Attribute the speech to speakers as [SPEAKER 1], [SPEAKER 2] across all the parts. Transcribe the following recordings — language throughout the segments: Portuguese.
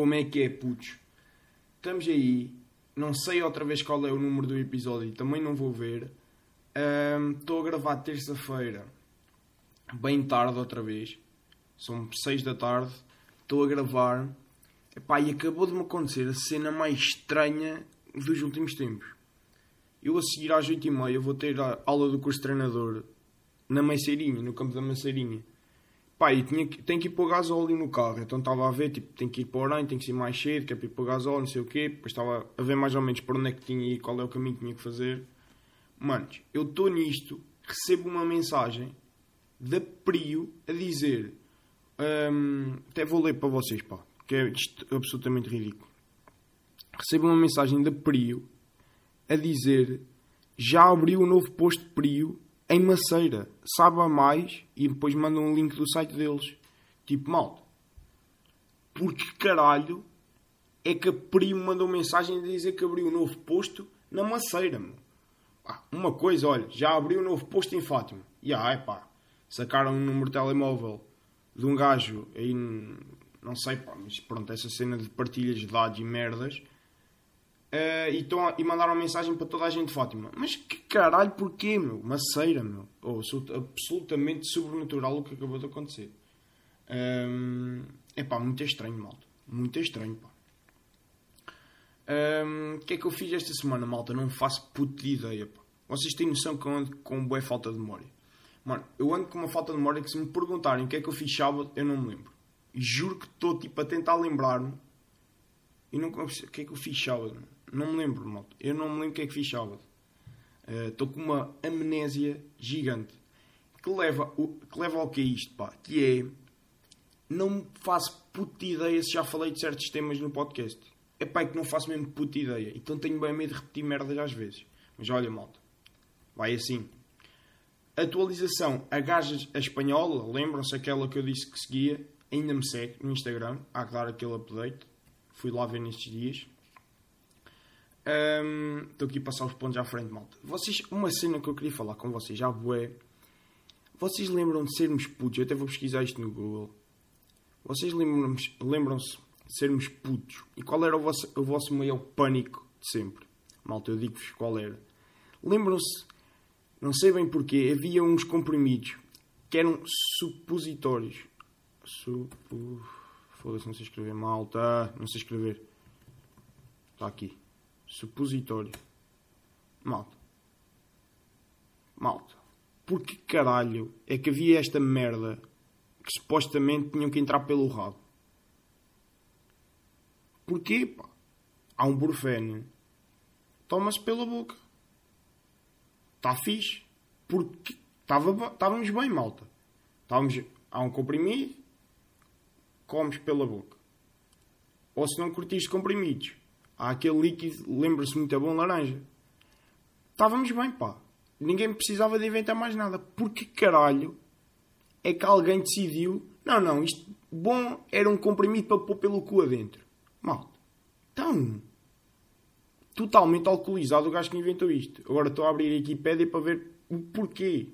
[SPEAKER 1] Como é que é, putos? Estamos aí. Não sei outra vez qual é o número do episódio. Também não vou ver. Estou a gravar terça-feira. Bem tarde outra vez. São 6 da tarde. Estou a gravar. Epá, e acabou de me acontecer a cena mais estranha dos últimos tempos. Eu a seguir às 8h30 vou ter a aula do curso de treinador na Maceirinha, no campo da Maceirinha. Pá, e tinha que, tenho que ir pôr gasóleo no carro. Então estava a ver, tipo, tenho que ir para o Orem, tenho que ir mais cedo, que é para ir pôr gasóleo, não sei o quê. Depois estava a ver mais ou menos para onde é que tinha ir, qual é o caminho que tinha que fazer. Manos, eu estou nisto, recebo uma mensagem da Prio a dizer... hum, até vou ler para vocês, pá, que é absolutamente ridículo. Recebo uma mensagem da Prio a dizer já abriu um novo posto de Prio em Maceira. Sabe a mais e depois mandam um link do site deles. Tipo, mal. Porque caralho é que a Prio mandou mensagem a dizer que abriu um novo posto na Maceira, meu. Ah, uma coisa, olha, já abriu um novo posto em Fátima. E ah, pá, sacaram um número de telemóvel de um gajo aí, não sei, pá, mas pronto, essa cena de partilhas de dados e merdas. Uh, e, tão, e mandaram mensagem para toda a gente de Fátima. Mas que caralho, porquê, meu? Maceira, meu. Oh, absolutamente sobrenatural o que acabou de acontecer. É um, pá, muito estranho, malta. Muito estranho, pá. Um, o que é que eu fiz esta semana, malta? Não faço puta de ideia, pá. Vocês têm noção que eu ando com boa falta de memória. Mano, eu ando com uma falta de memória que se me perguntarem o que é que eu fiz sábado, eu não me lembro. Juro que estou, tipo, a tentar lembrar-me. E não o que é que eu fiz sábado, mano? Não me lembro, malta. Eu não me lembro o que é que fiz sábado. Estou uh, com uma amnésia gigante. Que leva, o, que leva ao que é isto, pá? Que é... Não faço puta ideia se já falei de certos temas no podcast. É pá, é que não faço mesmo puta ideia. Então tenho bem medo de repetir merdas às vezes. Mas olha, malta. Vai assim. Atualização. A gaja espanhola, lembram-se aquela que eu disse que seguia? Ainda me segue no Instagram. Há que dar aquele update. Fui lá ver nestes dias. Estou um, aqui a passar os pontos à frente, malta. Vocês, uma cena que eu queria falar com vocês, já é. Vocês lembram de sermos putos? Eu até vou pesquisar isto no Google. Vocês lembram-se lembram de sermos putos? E qual era o vosso, o vosso maior pânico de sempre? Malta, eu digo-vos qual era. Lembram-se, não sei bem porquê, havia uns comprimidos que eram supositórios. Supo... Foda-se, não sei escrever. Malta, não sei escrever. Está aqui. Supositório. Malta. Malta. Por que caralho é que havia esta merda que supostamente tinham que entrar pelo rabo? Porquê, pá? Há um burfene. Toma-se pela boca. Está fixe. Porque estávamos bem, malta. Estávamos, há um comprimido. Comes pela boca. Ou se não curtiste comprimidos Há aquele líquido, lembra-se muito bom, laranja. Estávamos bem, pá. Ninguém precisava de inventar mais nada. Porque caralho é que alguém decidiu... Não, não, isto bom era um comprimido para pôr pelo cu adentro. Mal. Então... Totalmente alcoolizado o gajo que inventou isto. Agora estou a abrir a Wikipédia para ver o porquê.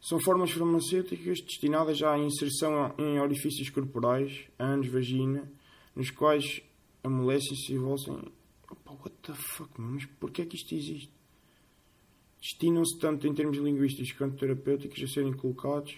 [SPEAKER 1] São formas farmacêuticas destinadas à inserção em orifícios corporais, ânus, vagina, nos quais amolece-se e voltam. Opa, what the fuck, mas porquê é que isto existe? Destinam-se tanto em termos linguísticos quanto terapêuticos a serem colocados.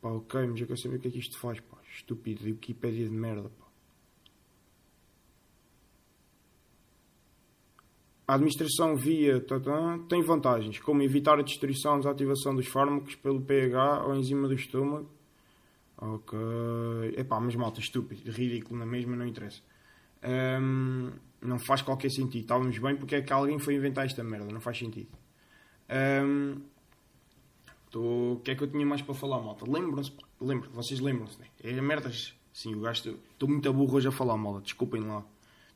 [SPEAKER 1] Pá, ok, mas eu quero saber o que é que isto faz, pá. Estúpido, de Wikipédia de merda, pá. A administração via tá, tá, tem vantagens, como evitar a destruição ou desativação dos fármacos pelo pH ou enzima do estômago. Ok. Epá, mas malta, estúpido, ridículo na mesma, não interessa. Um, não faz qualquer sentido. Estávamos bem porque é que alguém foi inventar esta merda. Não faz sentido. Um, tô... O que é que eu tinha mais para falar, malta? Lembram-se? Lembram, vocês lembram-se, né? É merdas. Sim, o gajo. Estou muito burro hoje a falar, malta. Desculpem lá.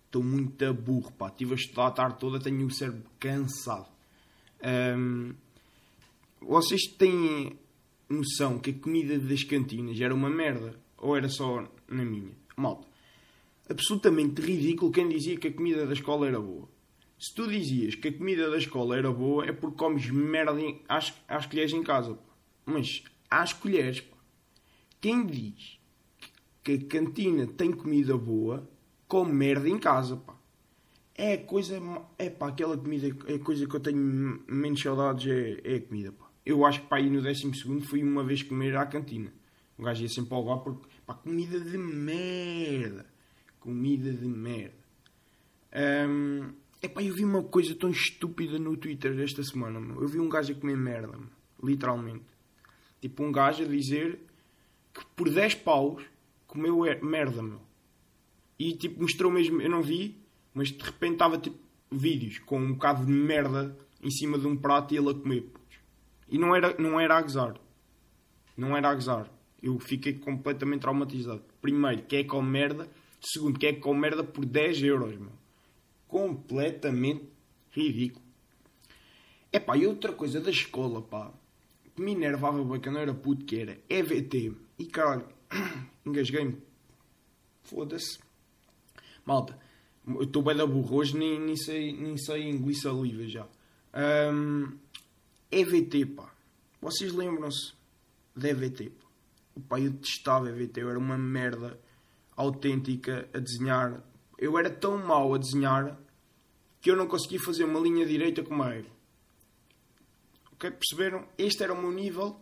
[SPEAKER 1] Estou muito burro, pá. Estive a estudar a tarde toda, tenho o cérebro cansado. Um, vocês têm noção que a comida das cantinas era uma merda? Ou era só na minha? Malta absolutamente ridículo quem dizia que a comida da escola era boa. Se tu dizias que a comida da escola era boa é porque comes merda às, às colheres em casa. Pá. Mas às colheres, pá. quem diz que a cantina tem comida boa, com merda em casa, pá. É coisa. É pá, aquela comida. É coisa que eu tenho menos saudades. É, é a comida, pá. Eu acho que pá, aí no 12 fui uma vez comer à cantina. Um gajo ia sempre ao bar porque. pá, comida de merda. Comida de merda. Um, epá, eu vi uma coisa tão estúpida no Twitter esta semana, meu. Eu vi um gajo a comer merda, meu. literalmente. Tipo, um gajo a dizer que por 10 paus comeu er, merda, meu. E tipo, mostrou mesmo, eu não vi, mas de repente estava tipo vídeos com um bocado de merda em cima de um prato e ele a comer. E não era, não era a gozar. Não era a gozar. Eu fiquei completamente traumatizado. Primeiro, quem é que come merda? Segundo, quem é que come merda por 10 euros, meu? Completamente ridículo. É pá, e outra coisa da escola, pá, que me enervava bem quando eu era puto, que era EVT. E caralho, engasguei-me. Foda-se. Malta, eu estou bem da burro. Hoje nem, nem, sei, nem sei engolir saliva já. Um, EVT, pá. Vocês lembram-se da EVT, pá? Pai eu detestava EVT. Eu era uma merda autêntica a desenhar. Eu era tão mau a desenhar que eu não conseguia fazer uma linha direita com uma. Ok? Perceberam? Este era o meu nível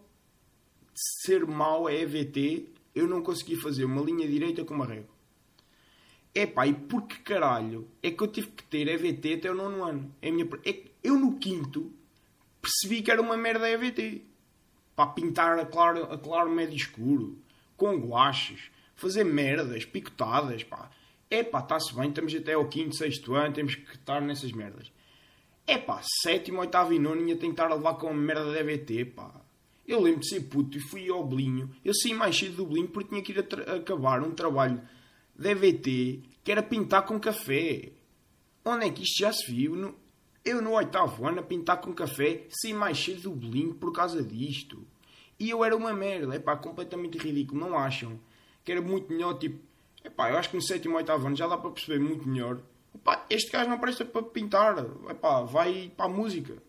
[SPEAKER 1] de ser mau a EVT. Eu não conseguia fazer uma linha direita com uma régua. É pá, e por que caralho é que eu tive que ter EVT até o nono ano? É minha... é eu no quinto percebi que era uma merda EVT. Para pintar a claro, a claro médio escuro, com guaches, fazer merdas, picotadas, pá. É pá, está-se bem, estamos até ao quinto, sexto ano, temos que estar nessas merdas. É pá, sétimo, oitavo e nono ia tentar levar com a merda de EVT, pá. Eu lembro de ser puto e fui ao Belinho. Eu saí mais cedo do Belinho porque tinha que ir acabar um trabalho DVT, que era pintar com café. Onde é que isto já se viu? Eu no oitavo ano a pintar com café, sem mais cedo do bolinho por causa disto. E eu era uma merda, é pá, completamente ridículo, não acham? Que era muito melhor, tipo, é pá, eu acho que no sétimo ou oitavo ano já dá para perceber muito melhor. Epá, este gajo não presta para pintar, é pá, vai para a música.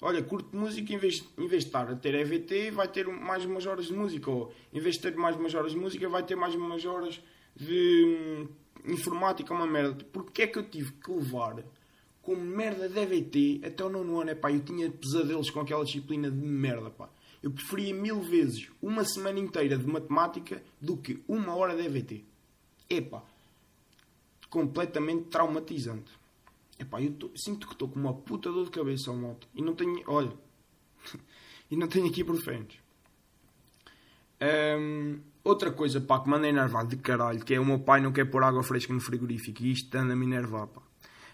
[SPEAKER 1] Olha, curto música, em vez, em vez de estar a ter EVT, vai ter mais umas horas de música. Ou em vez de ter mais umas horas de música, vai ter mais umas horas de hum, informática, uma merda. Porque é que eu tive que levar com merda de EVT até o nono ano? Epá, eu tinha pesadelos com aquela disciplina de merda, pá. Eu preferia mil vezes uma semana inteira de matemática do que uma hora de EVT. Epá, completamente traumatizante. Epá, eu tô, sinto que estou com uma puta dor de cabeça ao moto. E não tenho, olha, e não tenho aqui frente. Um, Outra coisa, pá, que manda enervar de caralho, que é o meu pai não quer pôr água fresca no frigorífico e isto anda-me enervar, pá.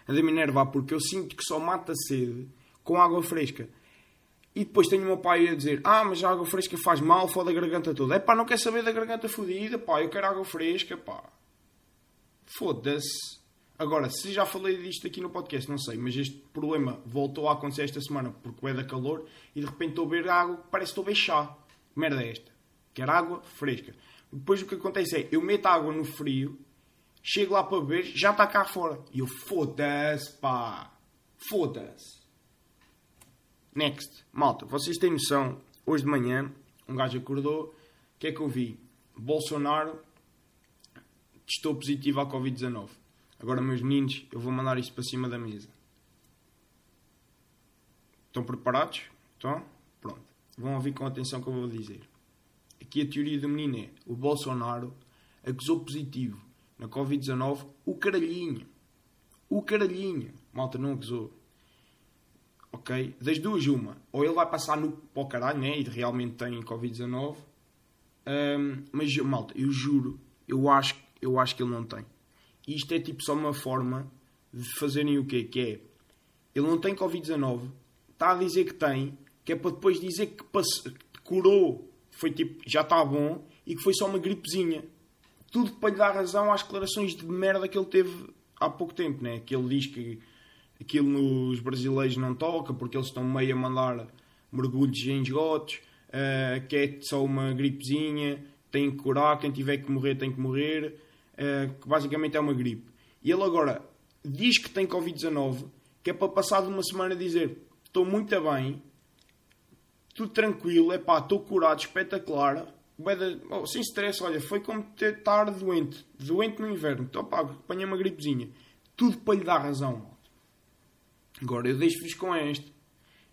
[SPEAKER 1] Anda-me enervar porque eu sinto que só mata sede com água fresca. E depois tenho o meu pai a dizer: Ah, mas a água fresca faz mal, foda a garganta toda. É pá, não quer saber da garganta fodida, pá, eu quero água fresca, pá. Foda-se. Agora, se já falei disto aqui no podcast, não sei, mas este problema voltou a acontecer esta semana porque é da calor e de repente estou a beber água, parece que estou a chá. Merda é esta. Quero água fresca. Depois o que acontece é, eu meto água no frio, chego lá para beber, já está cá fora. E eu, foda-se, pá. Foda-se. Next. Malta, vocês têm noção, hoje de manhã, um gajo acordou, o que é que eu vi? Bolsonaro testou positivo à Covid-19. Agora, meus meninos, eu vou mandar isto para cima da mesa. Estão preparados? Estão? Pronto. Vão ouvir com atenção o que eu vou dizer. Aqui a teoria do menino é: o Bolsonaro acusou positivo na Covid-19 o caralhinho. O caralhinho. Malta não acusou. Ok? Das duas, uma. Ou ele vai passar no para o caralho, né? E realmente tem Covid-19. Um, mas, malta, eu juro, eu acho, eu acho que ele não tem. Isto é tipo só uma forma de fazerem o quê? Que é, ele não tem Covid-19, está a dizer que tem, que é para depois dizer que passou, curou foi tipo, já está bom e que foi só uma gripezinha. Tudo para lhe dar razão às declarações de merda que ele teve há pouco tempo, né? Que ele diz que aquilo nos brasileiros não toca porque eles estão meio a mandar mergulhos em esgotos, uh, que é só uma gripezinha, tem que curar, quem tiver que morrer tem que morrer, uh, que basicamente é uma gripe. E ele agora diz que tem Covid-19, que é para passar de uma semana dizer estou muito bem, tudo tranquilo, é pá, estou curado, espetacular, Beda, oh, sem stress, olha, foi como estar doente. Doente no inverno. Então, pá, apanhei uma gripezinha. Tudo para lhe dar razão. Agora, eu deixo-vos com esta.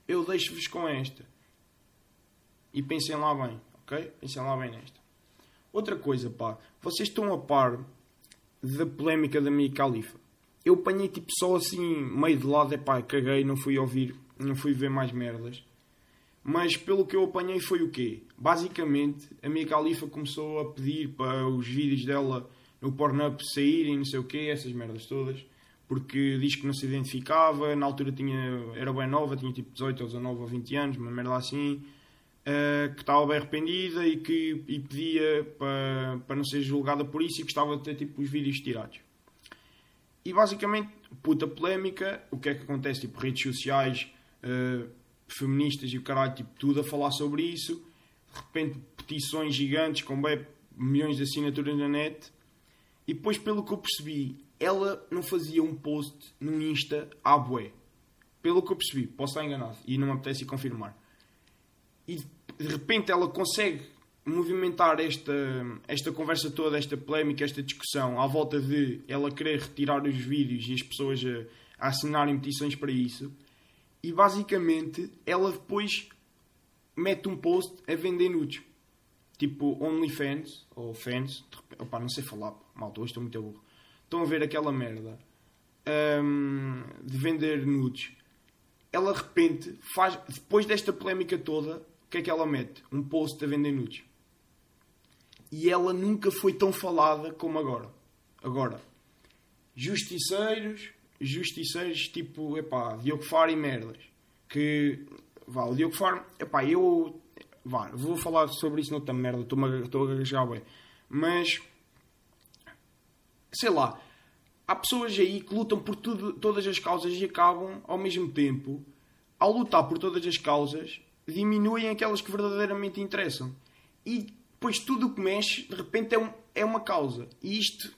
[SPEAKER 1] Eu deixo-vos com esta. E pensem lá bem, ok? Pensem lá bem nesta. Outra coisa, pá. Vocês estão a par da polémica da Mia Khalifa. Eu apanhei tipo só assim, meio de lado, é pá, caguei, não fui ouvir, não fui ver mais merdas. Mas pelo que eu apanhei foi o quê? Basicamente, a Mia Khalifa começou a pedir para os vídeos dela no Pornhub saírem, não sei o quê, essas merdas todas. Porque diz que não se identificava, na altura tinha, era bem nova, tinha tipo 18 ou 19 ou 20 anos, uma merda assim. Uh, que estava bem arrependida e que e pedia para, não ser julgada por isso e gostava de ter tipo os vídeos tirados. E basicamente, puta polémica, o que é que acontece? Tipo, redes sociais, uh, feministas e o caralho, tipo, tudo a falar sobre isso. De repente, petições gigantes com bem, milhões de assinaturas na net. E depois, pelo que eu percebi, ela não fazia um post no Insta à bué. Pelo que eu percebi, posso estar enganado e não me apetece confirmar. E de repente ela consegue movimentar esta, esta conversa toda, esta polémica, esta discussão à volta de ela querer retirar os vídeos e as pessoas a, a assinarem petições para isso e basicamente ela depois mete um post a vender nudes. Tipo OnlyFans ou fans. Opa, não sei falar, malta, hoje estou muito burro. Estão a ver aquela merda um, de vender nudes. Ela de repente faz, depois desta polémica toda, o que é que ela mete? Um post a vender nudes. E ela nunca foi tão falada como agora. Agora, justiceiros justiceiros tipo, epá, Diogo Faro e merdas. Que, vá, o Diogo Faro, epá, eu, vá, vou falar sobre isso noutra merda, estou a gaguejar bem. Mas, sei lá, há pessoas aí que lutam por tudo, todas as causas e acabam, ao mesmo tempo, ao lutar por todas as causas, diminuem aquelas que verdadeiramente interessam. E depois tudo o que mexe, de repente, é, um, é uma causa. E isto,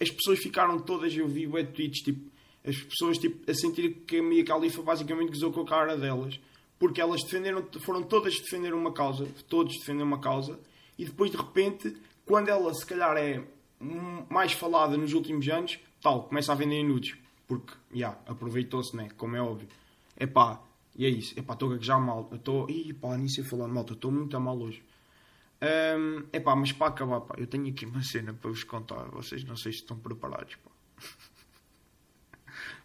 [SPEAKER 1] as pessoas ficaram todas, eu vi web tweets, tipo, as pessoas tipo, a sentir que a Mia Khalifa basicamente gozou com a cara delas porque elas defenderam, foram todas defender uma causa, todos defender uma causa, e depois de repente, quando ela se calhar é mais falada nos últimos anos, tal, começa a vender nudes, porque, já, yeah, aproveitou-se, né, como é óbvio. É pá, e é isso, é pá, estou a já mal, estou, ih pá, nem sei falar mal, estou muito a mal hoje. Um, pá, mas para acabar, pá, eu tenho aqui uma cena para vos contar, vocês não sei se estão preparados, pá.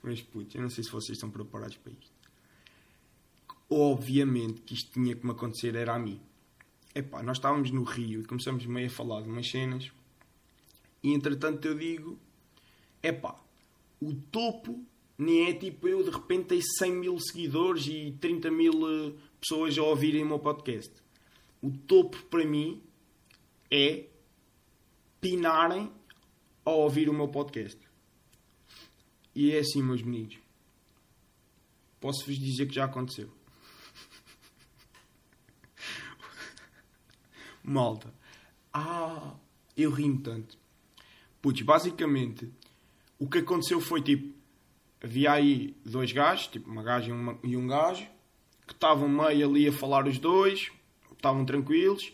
[SPEAKER 1] Mas putz, eu não sei se vocês estão preparados para isto. Obviamente que isto tinha que me acontecer, era a mim. Epá, nós estávamos no Rio e começamos meio a falar de umas cenas. E entretanto eu digo: epá, o topo nem é tipo eu de repente tenho 100 mil seguidores e 30 mil eh, pessoas a ouvirem o meu podcast. O topo para mim é pinarem a ouvir o meu podcast. E é assim, meus meninos. Posso-vos dizer que já aconteceu. Malta. Ah, eu rimo tanto. Putz, basicamente, o que aconteceu foi tipo: havia aí dois gajos, tipo uma gaja e, uma, e um gajo, que estavam meio ali a falar os dois, estavam tranquilos,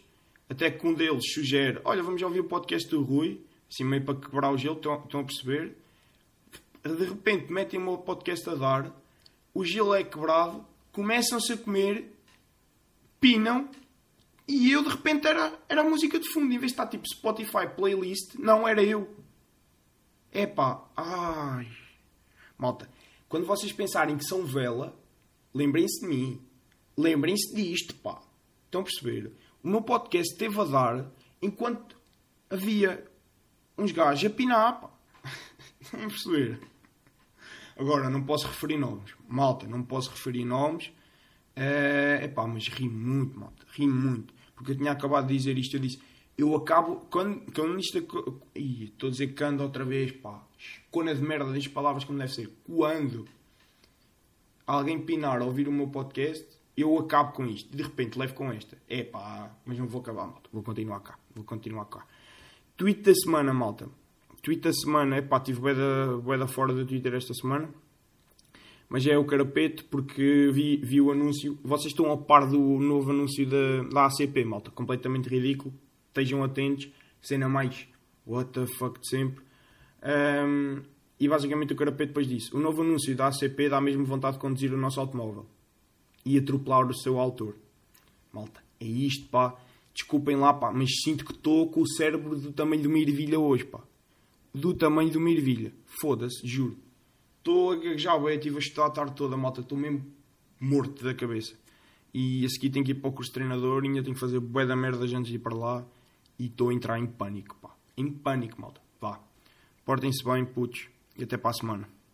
[SPEAKER 1] até que um deles sugere: Olha, vamos ouvir o podcast do Rui, assim meio para quebrar o gelo, estão, estão a perceber? de repente metem o podcast a dar, o gelo é quebrado, começam-se a comer, pinam, e eu de repente era, era a música de fundo, em vez de estar tipo Spotify playlist, não era eu. Epá, ai. Malta, quando vocês pensarem que são vela, lembrem-se de mim. Lembrem-se disto, pá. Estão a perceber? O meu podcast esteve a dar enquanto havia uns gajos a pinar, pá. Estão a perceber? Agora, não posso referir nomes. Malta, não posso referir nomes. É uh, pá, mas ri muito, malta. Ri muito. Porque eu tinha acabado de dizer isto. Eu disse, eu acabo. Quando, quando isto. Estou a dizer quando outra vez, pá. Escona de merda, diz palavras como deve ser. Quando alguém pinar ouvir o meu podcast, eu acabo com isto. De repente levo com esta. É pá, mas não vou acabar, malta. Vou continuar cá. Vou continuar cá. Tweet da semana, malta. Tweet da semana, epá, tive bué da, bué da fora do Twitter esta semana. Mas é o carapeto porque vi, vi o anúncio. Vocês estão ao par do novo anúncio da, da ACP, malta. Completamente ridículo. estejam atentos, cena mais what the fuck de sempre. Um, e basicamente o Carapé depois disse: o novo anúncio da ACP dá mesmo vontade de conduzir o nosso automóvel e atropelar o seu autor. Malta, é isto, pá. Desculpem lá, pá, mas sinto que estou com o cérebro do tamanho de uma ervilha hoje, pá. Do tamanho de uma ervilha. Foda-se, juro. Estou a gaguejar, bem, estive a estudar a tarde toda, malta. Estou mesmo morto da cabeça. E a seguir tenho que ir para o curso de treinador e ainda tenho que fazer bué da merda antes de ir para lá. E estou a entrar em pânico, pá. Em pânico, malta. Vá. Portem-se bem, putos. E até para a semana.